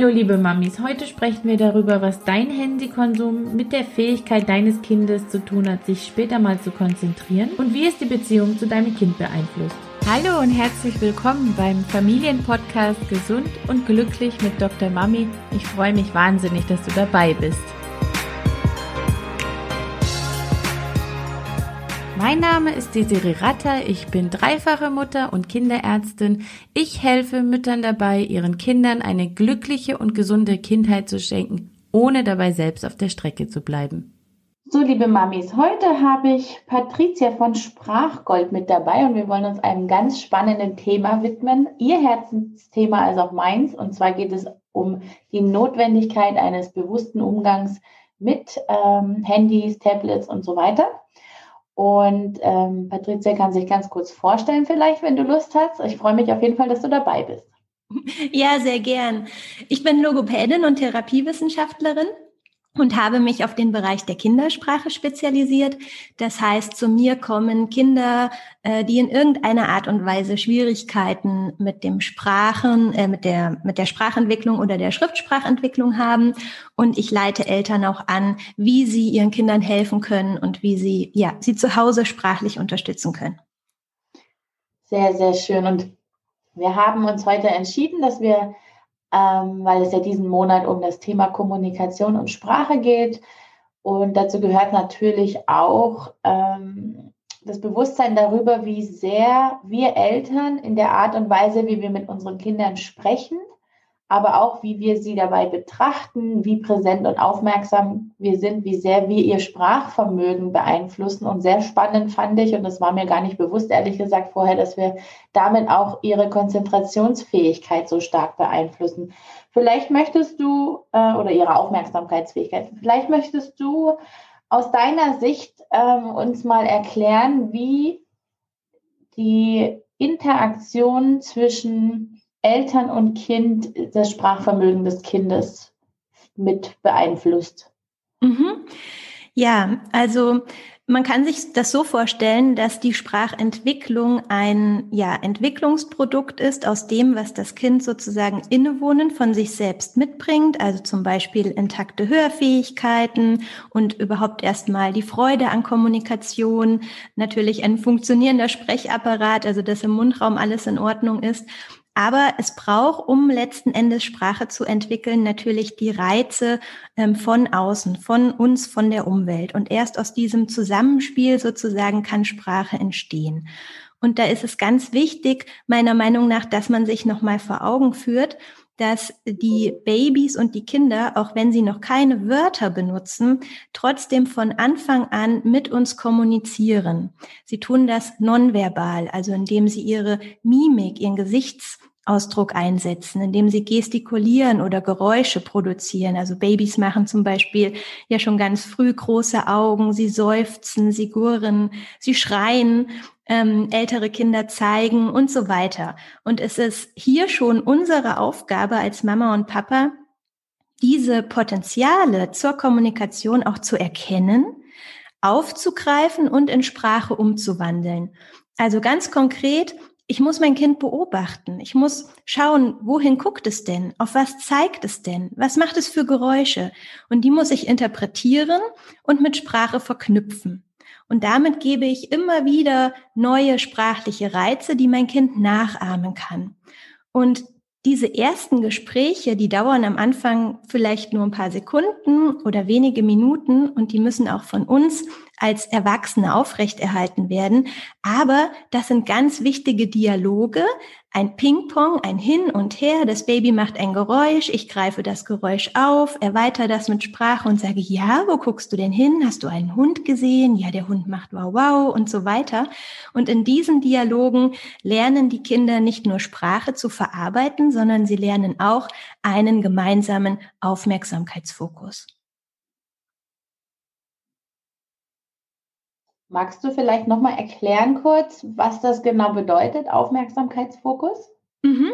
Hallo liebe Mamis, heute sprechen wir darüber, was dein Handykonsum mit der Fähigkeit deines Kindes zu tun hat, sich später mal zu konzentrieren und wie es die Beziehung zu deinem Kind beeinflusst. Hallo und herzlich willkommen beim Familienpodcast Gesund und Glücklich mit Dr. Mami. Ich freue mich wahnsinnig, dass du dabei bist. Mein Name ist Desiree Ratter, ich bin dreifache Mutter und Kinderärztin. Ich helfe Müttern dabei, ihren Kindern eine glückliche und gesunde Kindheit zu schenken, ohne dabei selbst auf der Strecke zu bleiben. So, liebe Mamis, heute habe ich Patricia von Sprachgold mit dabei und wir wollen uns einem ganz spannenden Thema widmen. Ihr Herzensthema als auch meins. Und zwar geht es um die Notwendigkeit eines bewussten Umgangs mit ähm, Handys, Tablets und so weiter. Und ähm, Patricia kann sich ganz kurz vorstellen, vielleicht, wenn du Lust hast. Ich freue mich auf jeden Fall, dass du dabei bist. Ja, sehr gern. Ich bin Logopädin und Therapiewissenschaftlerin und habe mich auf den Bereich der Kindersprache spezialisiert. Das heißt, zu mir kommen Kinder, äh, die in irgendeiner Art und Weise Schwierigkeiten mit dem Sprachen, äh, mit der mit der Sprachentwicklung oder der Schriftsprachentwicklung haben. Und ich leite Eltern auch an, wie sie ihren Kindern helfen können und wie sie ja sie zu Hause sprachlich unterstützen können. Sehr sehr schön. Und wir haben uns heute entschieden, dass wir ähm, weil es ja diesen Monat um das Thema Kommunikation und Sprache geht. Und dazu gehört natürlich auch ähm, das Bewusstsein darüber, wie sehr wir Eltern in der Art und Weise, wie wir mit unseren Kindern sprechen, aber auch wie wir sie dabei betrachten, wie präsent und aufmerksam wir sind, wie sehr wir ihr Sprachvermögen beeinflussen. Und sehr spannend fand ich, und das war mir gar nicht bewusst, ehrlich gesagt, vorher, dass wir damit auch ihre Konzentrationsfähigkeit so stark beeinflussen. Vielleicht möchtest du, äh, oder ihre Aufmerksamkeitsfähigkeit, vielleicht möchtest du aus deiner Sicht ähm, uns mal erklären, wie die Interaktion zwischen Eltern und Kind das Sprachvermögen des Kindes mit beeinflusst. Mhm. Ja, also man kann sich das so vorstellen, dass die Sprachentwicklung ein ja, Entwicklungsprodukt ist aus dem, was das Kind sozusagen innewohnen von sich selbst mitbringt, also zum Beispiel intakte Hörfähigkeiten und überhaupt erstmal die Freude an Kommunikation, natürlich ein funktionierender Sprechapparat, also dass im Mundraum alles in Ordnung ist aber es braucht, um letzten Endes Sprache zu entwickeln, natürlich die Reize ähm, von außen, von uns, von der Umwelt. Und erst aus diesem Zusammenspiel sozusagen kann Sprache entstehen. Und da ist es ganz wichtig, meiner Meinung nach, dass man sich nochmal vor Augen führt, dass die Babys und die Kinder, auch wenn sie noch keine Wörter benutzen, trotzdem von Anfang an mit uns kommunizieren. Sie tun das nonverbal, also indem sie ihre Mimik, ihren Gesichtsausdruck einsetzen, indem sie gestikulieren oder Geräusche produzieren. Also Babys machen zum Beispiel ja schon ganz früh große Augen, sie seufzen, sie gurren, sie schreien ähm, ältere Kinder zeigen und so weiter. Und es ist hier schon unsere Aufgabe als Mama und Papa, diese Potenziale zur Kommunikation auch zu erkennen, aufzugreifen und in Sprache umzuwandeln. Also ganz konkret, ich muss mein Kind beobachten. Ich muss schauen, wohin guckt es denn? Auf was zeigt es denn? Was macht es für Geräusche? Und die muss ich interpretieren und mit Sprache verknüpfen. Und damit gebe ich immer wieder neue sprachliche Reize, die mein Kind nachahmen kann. Und diese ersten Gespräche, die dauern am Anfang vielleicht nur ein paar Sekunden oder wenige Minuten und die müssen auch von uns als Erwachsene aufrechterhalten werden. Aber das sind ganz wichtige Dialoge, ein Ping-Pong, ein Hin und Her. Das Baby macht ein Geräusch, ich greife das Geräusch auf, erweitere das mit Sprache und sage, ja, wo guckst du denn hin? Hast du einen Hund gesehen? Ja, der Hund macht wow, wow und so weiter. Und in diesen Dialogen lernen die Kinder nicht nur Sprache zu verarbeiten, sondern sie lernen auch einen gemeinsamen Aufmerksamkeitsfokus. Magst du vielleicht nochmal erklären kurz, was das genau bedeutet, Aufmerksamkeitsfokus? Mhm.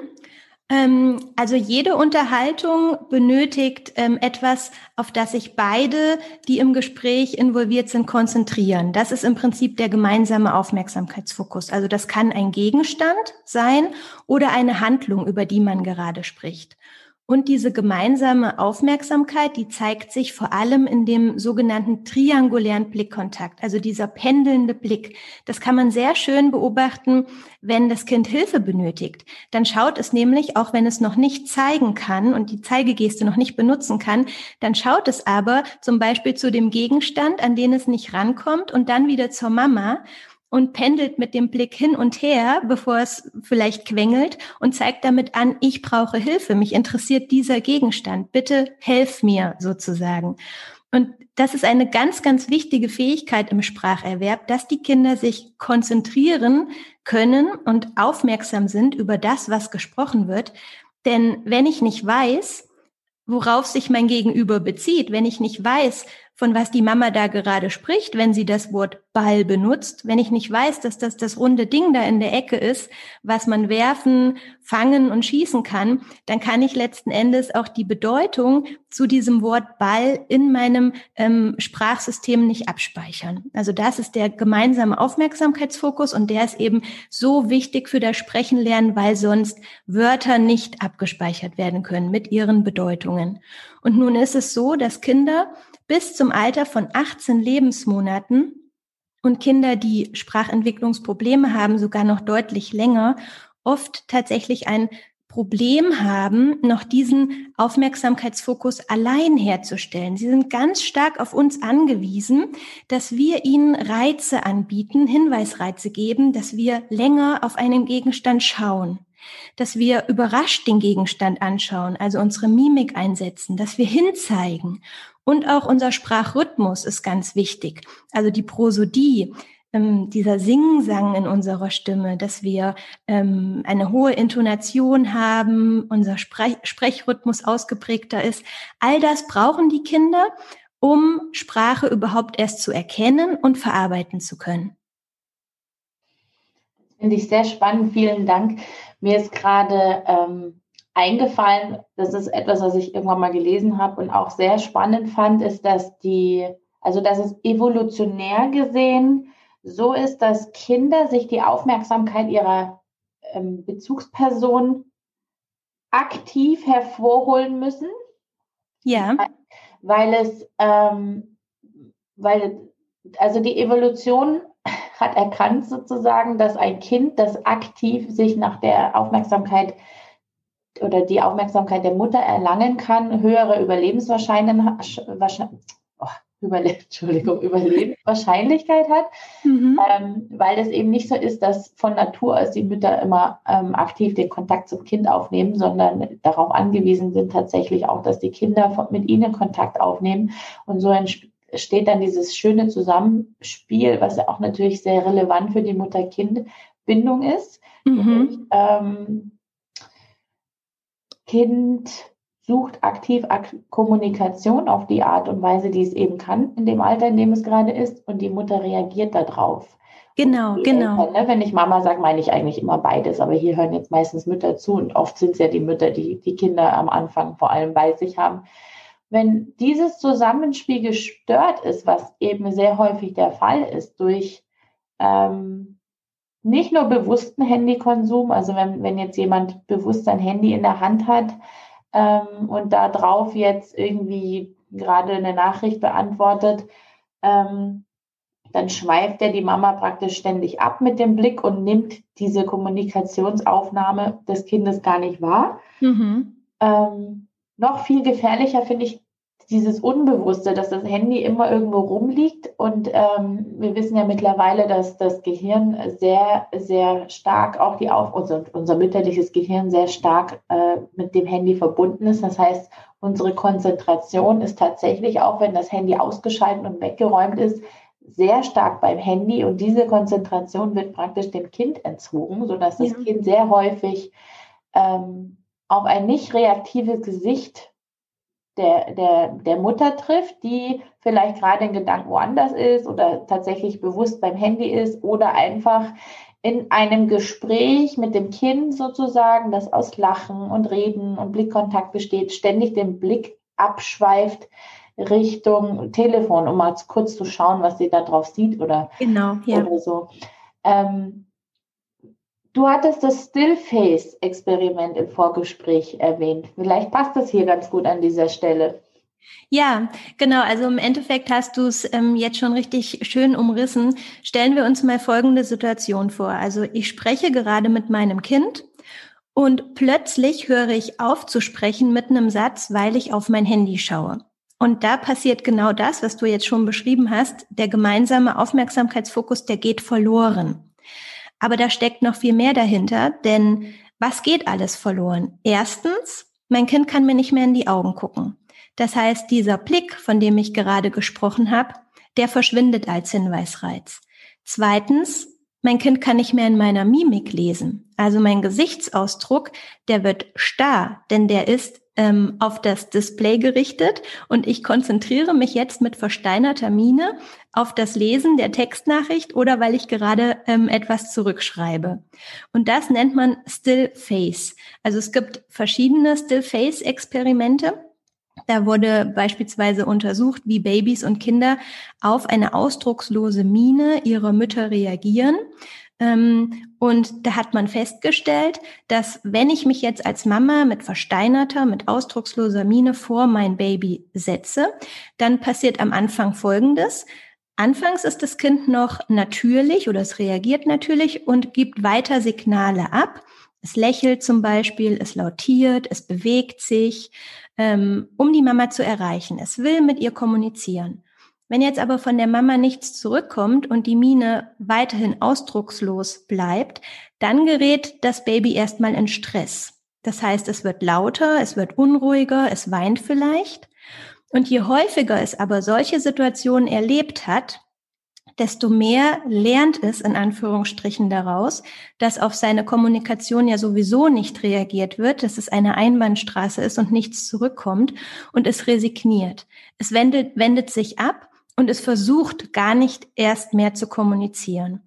Ähm, also jede Unterhaltung benötigt ähm, etwas, auf das sich beide, die im Gespräch involviert sind, konzentrieren. Das ist im Prinzip der gemeinsame Aufmerksamkeitsfokus. Also das kann ein Gegenstand sein oder eine Handlung, über die man gerade spricht. Und diese gemeinsame Aufmerksamkeit, die zeigt sich vor allem in dem sogenannten triangulären Blickkontakt, also dieser pendelnde Blick. Das kann man sehr schön beobachten, wenn das Kind Hilfe benötigt. Dann schaut es nämlich, auch wenn es noch nicht zeigen kann und die Zeigegeste noch nicht benutzen kann, dann schaut es aber zum Beispiel zu dem Gegenstand, an den es nicht rankommt und dann wieder zur Mama und pendelt mit dem Blick hin und her, bevor es vielleicht quengelt und zeigt damit an, ich brauche Hilfe, mich interessiert dieser Gegenstand, bitte helf mir sozusagen. Und das ist eine ganz, ganz wichtige Fähigkeit im Spracherwerb, dass die Kinder sich konzentrieren können und aufmerksam sind über das, was gesprochen wird. Denn wenn ich nicht weiß, worauf sich mein Gegenüber bezieht, wenn ich nicht weiß, von was die Mama da gerade spricht, wenn sie das Wort Ball benutzt. Wenn ich nicht weiß, dass das das runde Ding da in der Ecke ist, was man werfen, fangen und schießen kann, dann kann ich letzten Endes auch die Bedeutung zu diesem Wort Ball in meinem ähm, Sprachsystem nicht abspeichern. Also das ist der gemeinsame Aufmerksamkeitsfokus und der ist eben so wichtig für das Sprechenlernen, weil sonst Wörter nicht abgespeichert werden können mit ihren Bedeutungen. Und nun ist es so, dass Kinder bis zum Alter von 18 Lebensmonaten und Kinder, die Sprachentwicklungsprobleme haben, sogar noch deutlich länger, oft tatsächlich ein Problem haben, noch diesen Aufmerksamkeitsfokus allein herzustellen. Sie sind ganz stark auf uns angewiesen, dass wir ihnen Reize anbieten, Hinweisreize geben, dass wir länger auf einen Gegenstand schauen, dass wir überrascht den Gegenstand anschauen, also unsere Mimik einsetzen, dass wir hinzeigen und auch unser Sprachrhythmus ist ganz wichtig. Also die Prosodie, ähm, dieser Singsang in unserer Stimme, dass wir ähm, eine hohe Intonation haben, unser Sprech Sprechrhythmus ausgeprägter ist. All das brauchen die Kinder, um Sprache überhaupt erst zu erkennen und verarbeiten zu können. Finde ich sehr spannend. Vielen Dank. Mir ist gerade ähm, eingefallen, das ist etwas, was ich irgendwann mal gelesen habe und auch sehr spannend fand, ist, dass die, also dass es evolutionär gesehen so ist, dass Kinder sich die Aufmerksamkeit ihrer ähm, Bezugsperson aktiv hervorholen müssen. Ja. Weil es, ähm, weil, also die Evolution hat erkannt sozusagen, dass ein Kind, das aktiv sich nach der Aufmerksamkeit oder die Aufmerksamkeit der Mutter erlangen kann, höhere Überlebenswahrscheinlichkeit, oh, Überle Entschuldigung, Überlebenswahrscheinlichkeit hat, mhm. ähm, weil es eben nicht so ist, dass von Natur aus die Mütter immer ähm, aktiv den Kontakt zum Kind aufnehmen, sondern darauf angewiesen sind tatsächlich auch, dass die Kinder mit ihnen Kontakt aufnehmen. Und so entsteht dann dieses schöne Zusammenspiel, was ja auch natürlich sehr relevant für die Mutter-Kind-Bindung ist. Mhm. Und, ähm, Kind sucht aktiv Ak Kommunikation auf die Art und Weise, die es eben kann, in dem Alter, in dem es gerade ist, und die Mutter reagiert darauf. Genau, genau. Eltern, ne? Wenn ich Mama sage, meine ich eigentlich immer beides, aber hier hören jetzt meistens Mütter zu und oft sind es ja die Mütter, die die Kinder am Anfang vor allem bei sich haben. Wenn dieses Zusammenspiel gestört ist, was eben sehr häufig der Fall ist, durch ähm, nicht nur bewussten Handykonsum, also wenn, wenn jetzt jemand bewusst sein Handy in der Hand hat ähm, und da drauf jetzt irgendwie gerade eine Nachricht beantwortet, ähm, dann schweift er die Mama praktisch ständig ab mit dem Blick und nimmt diese Kommunikationsaufnahme des Kindes gar nicht wahr. Mhm. Ähm, noch viel gefährlicher finde ich dieses Unbewusste, dass das Handy immer irgendwo rumliegt. Und ähm, wir wissen ja mittlerweile, dass das Gehirn sehr, sehr stark auch die Auf unser, unser mütterliches Gehirn sehr stark äh, mit dem Handy verbunden ist. Das heißt, unsere Konzentration ist tatsächlich auch, wenn das Handy ausgeschaltet und weggeräumt ist, sehr stark beim Handy. Und diese Konzentration wird praktisch dem Kind entzogen, sodass das ja. Kind sehr häufig ähm, auf ein nicht reaktives Gesicht der, der, der Mutter trifft, die vielleicht gerade in Gedanken woanders ist oder tatsächlich bewusst beim Handy ist oder einfach in einem Gespräch mit dem Kind sozusagen, das aus Lachen und Reden und Blickkontakt besteht, ständig den Blick abschweift Richtung Telefon, um mal kurz zu schauen, was sie da drauf sieht oder, genau, ja. oder so. Ähm, Du hattest das Still-Face-Experiment im Vorgespräch erwähnt. Vielleicht passt das hier ganz gut an dieser Stelle. Ja, genau. Also im Endeffekt hast du es ähm, jetzt schon richtig schön umrissen. Stellen wir uns mal folgende Situation vor. Also ich spreche gerade mit meinem Kind und plötzlich höre ich auf zu sprechen mit einem Satz, weil ich auf mein Handy schaue. Und da passiert genau das, was du jetzt schon beschrieben hast. Der gemeinsame Aufmerksamkeitsfokus, der geht verloren. Aber da steckt noch viel mehr dahinter, denn was geht alles verloren? Erstens, mein Kind kann mir nicht mehr in die Augen gucken. Das heißt, dieser Blick, von dem ich gerade gesprochen habe, der verschwindet als Hinweisreiz. Zweitens, mein Kind kann nicht mehr in meiner Mimik lesen. Also mein Gesichtsausdruck, der wird starr, denn der ist ähm, auf das Display gerichtet und ich konzentriere mich jetzt mit versteinerter Miene auf das Lesen der Textnachricht oder weil ich gerade ähm, etwas zurückschreibe. Und das nennt man Still Face. Also es gibt verschiedene Still Face Experimente. Da wurde beispielsweise untersucht, wie Babys und Kinder auf eine ausdruckslose Miene ihrer Mütter reagieren. Ähm, und da hat man festgestellt, dass wenn ich mich jetzt als Mama mit versteinerter, mit ausdrucksloser Miene vor mein Baby setze, dann passiert am Anfang Folgendes. Anfangs ist das Kind noch natürlich oder es reagiert natürlich und gibt weiter Signale ab. Es lächelt zum Beispiel, es lautiert, es bewegt sich, ähm, um die Mama zu erreichen. Es will mit ihr kommunizieren. Wenn jetzt aber von der Mama nichts zurückkommt und die Mine weiterhin ausdruckslos bleibt, dann gerät das Baby erstmal in Stress. Das heißt, es wird lauter, es wird unruhiger, es weint vielleicht. Und je häufiger es aber solche Situationen erlebt hat, desto mehr lernt es in Anführungsstrichen daraus, dass auf seine Kommunikation ja sowieso nicht reagiert wird, dass es eine Einbahnstraße ist und nichts zurückkommt und es resigniert. Es wendet, wendet sich ab und es versucht gar nicht erst mehr zu kommunizieren.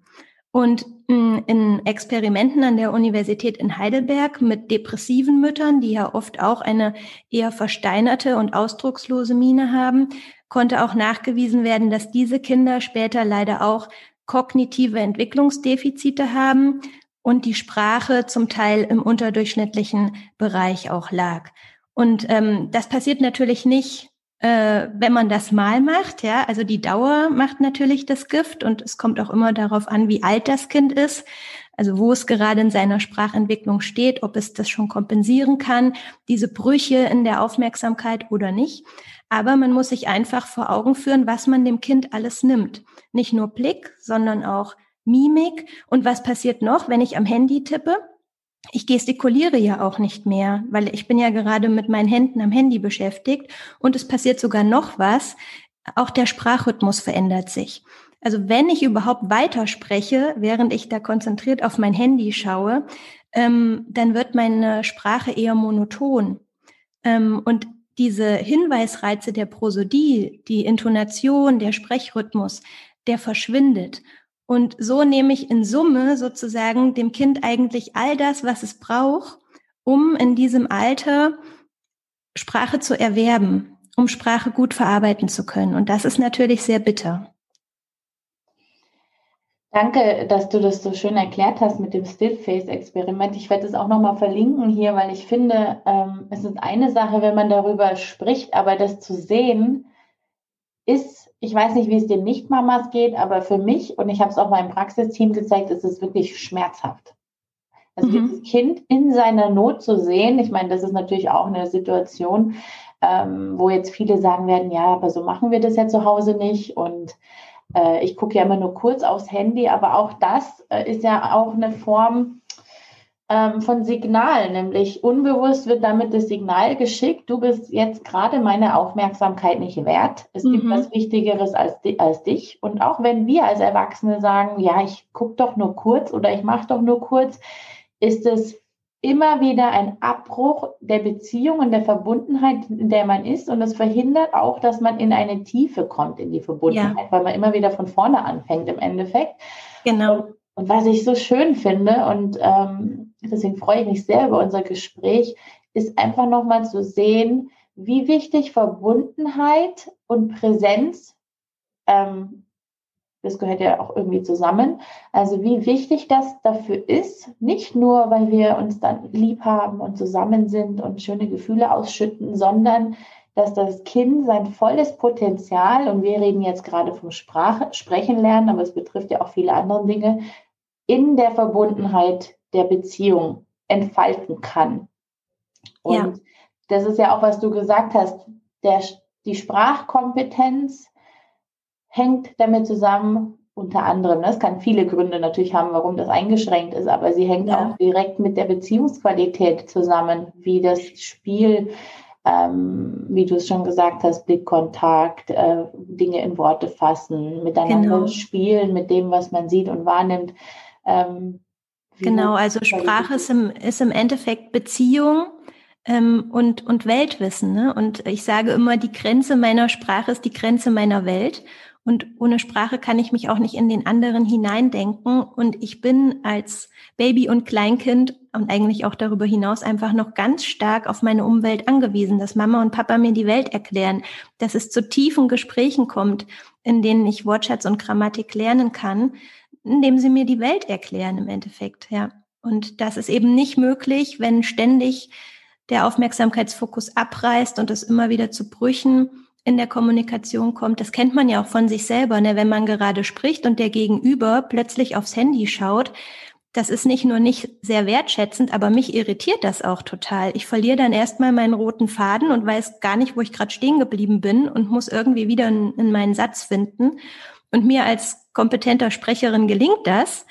Und mm, in Experimenten an der Universität in Heidelberg mit depressiven Müttern, die ja oft auch eine eher versteinerte und ausdruckslose Miene haben, konnte auch nachgewiesen werden, dass diese Kinder später leider auch kognitive Entwicklungsdefizite haben und die Sprache zum Teil im unterdurchschnittlichen Bereich auch lag. Und ähm, das passiert natürlich nicht äh, wenn man das mal macht, ja, also die Dauer macht natürlich das Gift und es kommt auch immer darauf an, wie alt das Kind ist, also wo es gerade in seiner Sprachentwicklung steht, ob es das schon kompensieren kann, diese Brüche in der Aufmerksamkeit oder nicht. Aber man muss sich einfach vor Augen führen, was man dem Kind alles nimmt. Nicht nur Blick, sondern auch Mimik. Und was passiert noch, wenn ich am Handy tippe? Ich gestikuliere ja auch nicht mehr, weil ich bin ja gerade mit meinen Händen am Handy beschäftigt und es passiert sogar noch was. Auch der Sprachrhythmus verändert sich. Also wenn ich überhaupt weiterspreche, während ich da konzentriert auf mein Handy schaue, ähm, dann wird meine Sprache eher monoton. Ähm, und diese Hinweisreize der Prosodie, die Intonation, der Sprechrhythmus, der verschwindet. Und so nehme ich in Summe sozusagen dem Kind eigentlich all das, was es braucht, um in diesem Alter Sprache zu erwerben, um Sprache gut verarbeiten zu können. Und das ist natürlich sehr bitter. Danke, dass du das so schön erklärt hast mit dem Stillface-Experiment. Ich werde es auch nochmal verlinken hier, weil ich finde, ähm, es ist eine Sache, wenn man darüber spricht, aber das zu sehen, ist ich weiß nicht, wie es den Nicht-Mamas geht, aber für mich, und ich habe es auch meinem Praxisteam gezeigt, ist es wirklich schmerzhaft. Mhm. dieses Kind in seiner Not zu sehen, ich meine, das ist natürlich auch eine Situation, ähm, wo jetzt viele sagen werden, ja, aber so machen wir das ja zu Hause nicht. Und äh, ich gucke ja immer nur kurz aufs Handy, aber auch das äh, ist ja auch eine Form ähm, von Signalen, nämlich unbewusst wird damit das Signal geschickt, du bist jetzt gerade meine Aufmerksamkeit nicht wert. Es mhm. gibt was Wichtigeres als, als dich. Und auch wenn wir als Erwachsene sagen, ja, ich gucke doch nur kurz oder ich mache doch nur kurz, ist es immer wieder ein Abbruch der Beziehung und der Verbundenheit, in der man ist. Und es verhindert auch, dass man in eine Tiefe kommt in die Verbundenheit, ja. weil man immer wieder von vorne anfängt im Endeffekt. Genau. Und, und was ich so schön finde und ähm, deswegen freue ich mich sehr über unser Gespräch, ist einfach nochmal zu sehen, wie wichtig Verbundenheit und Präsenz ähm, Das gehört ja auch irgendwie zusammen. Also wie wichtig das dafür ist, nicht nur, weil wir uns dann lieb haben und zusammen sind und schöne Gefühle ausschütten, sondern dass das Kind sein volles Potenzial, und wir reden jetzt gerade vom Sprache, Sprechen lernen, aber es betrifft ja auch viele andere Dinge, in der Verbundenheit der Beziehung entfalten kann. Und ja. das ist ja auch, was du gesagt hast, der, die Sprachkompetenz hängt damit zusammen, unter anderem, das kann viele Gründe natürlich haben, warum das eingeschränkt ist, aber sie hängt ja. auch direkt mit der Beziehungsqualität zusammen, wie das Spiel, ähm, wie du es schon gesagt hast, Blickkontakt, äh, Dinge in Worte fassen, miteinander genau. spielen, mit dem, was man sieht und wahrnimmt. Ähm, genau, also Sprache ist im, ist im Endeffekt Beziehung ähm, und, und Weltwissen. Ne? Und ich sage immer, die Grenze meiner Sprache ist die Grenze meiner Welt. Und ohne Sprache kann ich mich auch nicht in den anderen hineindenken. Und ich bin als Baby und Kleinkind und eigentlich auch darüber hinaus einfach noch ganz stark auf meine Umwelt angewiesen, dass Mama und Papa mir die Welt erklären, dass es zu tiefen Gesprächen kommt, in denen ich Wortschatz und Grammatik lernen kann, indem sie mir die Welt erklären im Endeffekt, ja. Und das ist eben nicht möglich, wenn ständig der Aufmerksamkeitsfokus abreißt und es immer wieder zu Brüchen in der Kommunikation kommt. Das kennt man ja auch von sich selber, ne? wenn man gerade spricht und der Gegenüber plötzlich aufs Handy schaut. Das ist nicht nur nicht sehr wertschätzend, aber mich irritiert das auch total. Ich verliere dann erstmal meinen roten Faden und weiß gar nicht, wo ich gerade stehen geblieben bin und muss irgendwie wieder in, in meinen Satz finden. Und mir als kompetenter Sprecherin gelingt das,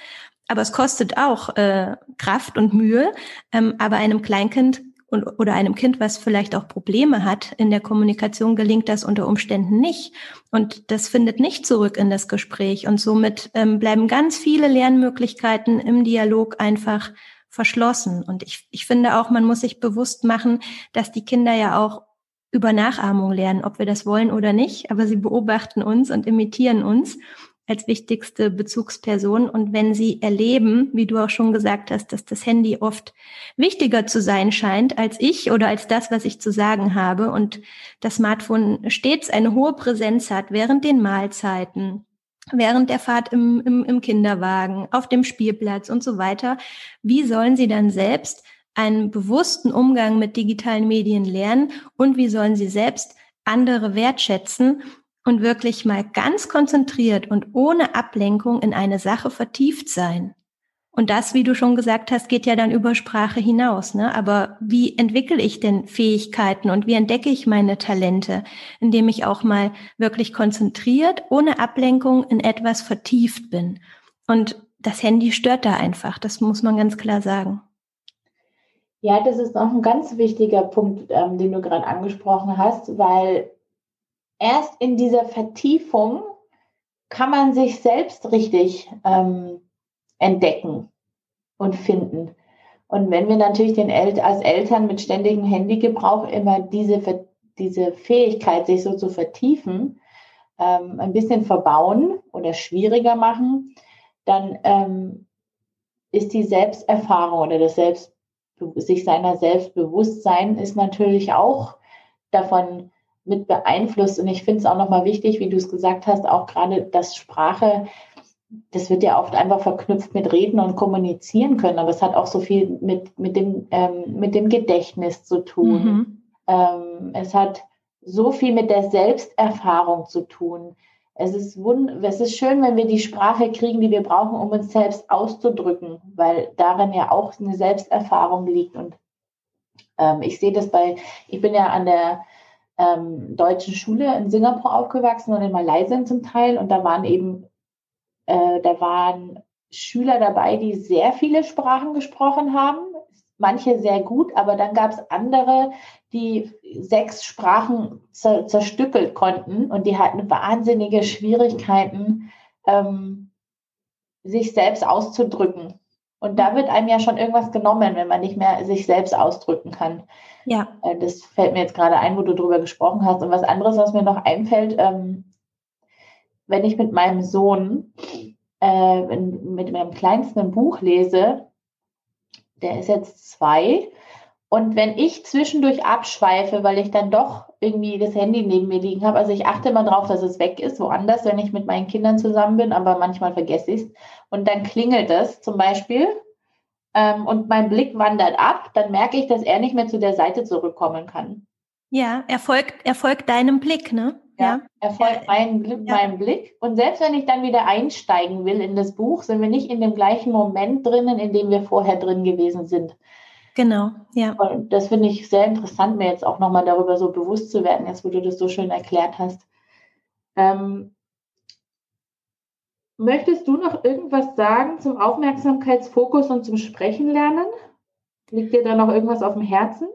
aber es kostet auch äh, Kraft und Mühe. Ähm, aber einem Kleinkind und, oder einem Kind, was vielleicht auch Probleme hat in der Kommunikation, gelingt das unter Umständen nicht. Und das findet nicht zurück in das Gespräch. Und somit ähm, bleiben ganz viele Lernmöglichkeiten im Dialog einfach verschlossen. Und ich, ich finde auch, man muss sich bewusst machen, dass die Kinder ja auch über Nachahmung lernen, ob wir das wollen oder nicht. Aber sie beobachten uns und imitieren uns als wichtigste Bezugsperson. Und wenn sie erleben, wie du auch schon gesagt hast, dass das Handy oft wichtiger zu sein scheint als ich oder als das, was ich zu sagen habe und das Smartphone stets eine hohe Präsenz hat während den Mahlzeiten, während der Fahrt im, im, im Kinderwagen, auf dem Spielplatz und so weiter, wie sollen sie dann selbst einen bewussten Umgang mit digitalen Medien lernen und wie sollen sie selbst andere wertschätzen und wirklich mal ganz konzentriert und ohne Ablenkung in eine Sache vertieft sein. Und das, wie du schon gesagt hast, geht ja dann über Sprache hinaus. Ne? Aber wie entwickle ich denn Fähigkeiten und wie entdecke ich meine Talente, indem ich auch mal wirklich konzentriert, ohne Ablenkung in etwas vertieft bin? Und das Handy stört da einfach. Das muss man ganz klar sagen. Ja, das ist auch ein ganz wichtiger Punkt, ähm, den du gerade angesprochen hast, weil erst in dieser Vertiefung kann man sich selbst richtig ähm, entdecken und finden. Und wenn wir natürlich den El als Eltern mit ständigem Handygebrauch immer diese, diese Fähigkeit, sich so zu vertiefen, ähm, ein bisschen verbauen oder schwieriger machen, dann ähm, ist die Selbsterfahrung oder das Selbst, sich seiner Selbstbewusstsein ist natürlich auch davon mit beeinflusst. Und ich finde es auch nochmal wichtig, wie du es gesagt hast, auch gerade das Sprache, das wird ja oft einfach verknüpft mit Reden und Kommunizieren können, aber es hat auch so viel mit, mit, dem, ähm, mit dem Gedächtnis zu tun. Mhm. Ähm, es hat so viel mit der Selbsterfahrung zu tun. Es ist, wund es ist schön, wenn wir die Sprache kriegen, die wir brauchen, um uns selbst auszudrücken, weil darin ja auch eine Selbsterfahrung liegt. Und ähm, ich sehe das bei, ich bin ja an der ähm, deutschen Schule in Singapur aufgewachsen und in Malaysia zum Teil. Und da waren eben, äh, da waren Schüler dabei, die sehr viele Sprachen gesprochen haben, manche sehr gut, aber dann gab es andere, die sechs Sprachen zer zerstückelt konnten und die hatten wahnsinnige Schwierigkeiten, ähm, sich selbst auszudrücken. Und da wird einem ja schon irgendwas genommen, wenn man nicht mehr sich selbst ausdrücken kann. Ja. Äh, das fällt mir jetzt gerade ein, wo du drüber gesprochen hast. Und was anderes, was mir noch einfällt, ähm, wenn ich mit meinem Sohn, äh, mit meinem kleinsten ein Buch lese, der ist jetzt zwei Und wenn ich zwischendurch abschweife, weil ich dann doch irgendwie das Handy neben mir liegen habe, also ich achte immer drauf, dass es weg ist, woanders, wenn ich mit meinen Kindern zusammen bin, aber manchmal vergesse ich es. Und dann klingelt es zum Beispiel ähm, und mein Blick wandert ab, dann merke ich, dass er nicht mehr zu der Seite zurückkommen kann. Ja, er folgt, er folgt deinem Blick, ne? Ja, er folgt ja. meinem, Blick, ja. meinem Blick. Und selbst wenn ich dann wieder einsteigen will in das Buch, sind wir nicht in dem gleichen Moment drinnen, in dem wir vorher drin gewesen sind. Genau, ja. Und das finde ich sehr interessant, mir jetzt auch nochmal darüber so bewusst zu werden, jetzt wo du das so schön erklärt hast. Ähm, möchtest du noch irgendwas sagen zum Aufmerksamkeitsfokus und zum Sprechen lernen? Liegt dir da noch irgendwas auf dem Herzen?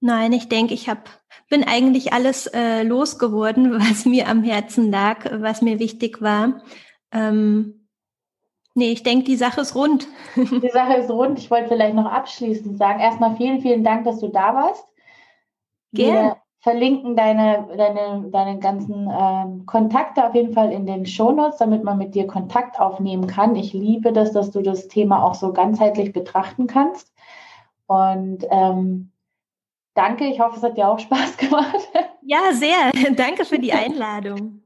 Nein, ich denke, ich hab, bin eigentlich alles äh, losgeworden, was mir am Herzen lag, was mir wichtig war. Ähm, Nee, ich denke, die Sache ist rund. Die Sache ist rund. Ich wollte vielleicht noch abschließend sagen, erstmal vielen, vielen Dank, dass du da warst. Gerne. Wir verlinken deine, deine, deine ganzen ähm, Kontakte auf jeden Fall in den Shownotes, damit man mit dir Kontakt aufnehmen kann. Ich liebe das, dass du das Thema auch so ganzheitlich betrachten kannst. Und ähm, danke, ich hoffe, es hat dir auch Spaß gemacht. Ja, sehr. Danke für die Einladung.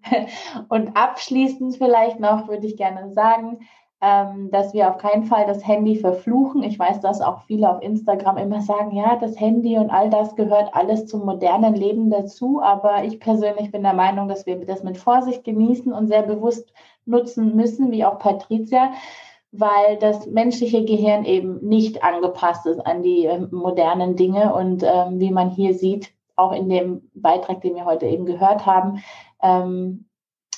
Und abschließend vielleicht noch würde ich gerne sagen, ähm, dass wir auf keinen Fall das Handy verfluchen. Ich weiß, dass auch viele auf Instagram immer sagen, ja, das Handy und all das gehört alles zum modernen Leben dazu. Aber ich persönlich bin der Meinung, dass wir das mit Vorsicht genießen und sehr bewusst nutzen müssen, wie auch Patricia, weil das menschliche Gehirn eben nicht angepasst ist an die äh, modernen Dinge. Und ähm, wie man hier sieht, auch in dem Beitrag, den wir heute eben gehört haben, ähm,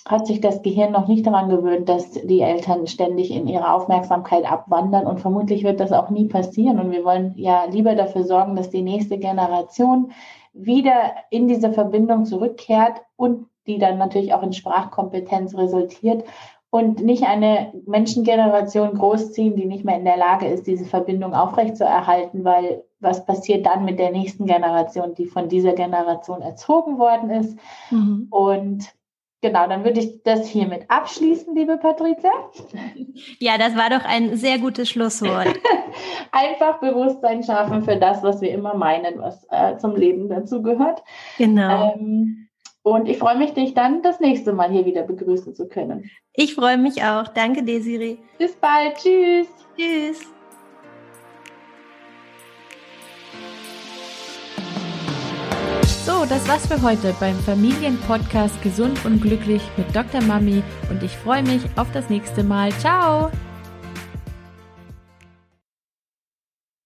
hat sich das Gehirn noch nicht daran gewöhnt, dass die Eltern ständig in ihrer Aufmerksamkeit abwandern und vermutlich wird das auch nie passieren. Und wir wollen ja lieber dafür sorgen, dass die nächste Generation wieder in diese Verbindung zurückkehrt und die dann natürlich auch in Sprachkompetenz resultiert und nicht eine Menschengeneration großziehen, die nicht mehr in der Lage ist, diese Verbindung aufrechtzuerhalten, weil was passiert dann mit der nächsten Generation, die von dieser Generation erzogen worden ist? Mhm. Und Genau, dann würde ich das hiermit abschließen, liebe Patricia. Ja, das war doch ein sehr gutes Schlusswort. Einfach Bewusstsein schaffen für das, was wir immer meinen, was äh, zum Leben dazu gehört. Genau. Ähm, und ich freue mich, dich dann das nächste Mal hier wieder begrüßen zu können. Ich freue mich auch. Danke, Desiree. Bis bald. Tschüss. Tschüss. So, das war's für heute beim Familienpodcast Gesund und Glücklich mit Dr. Mami und ich freue mich auf das nächste Mal. Ciao!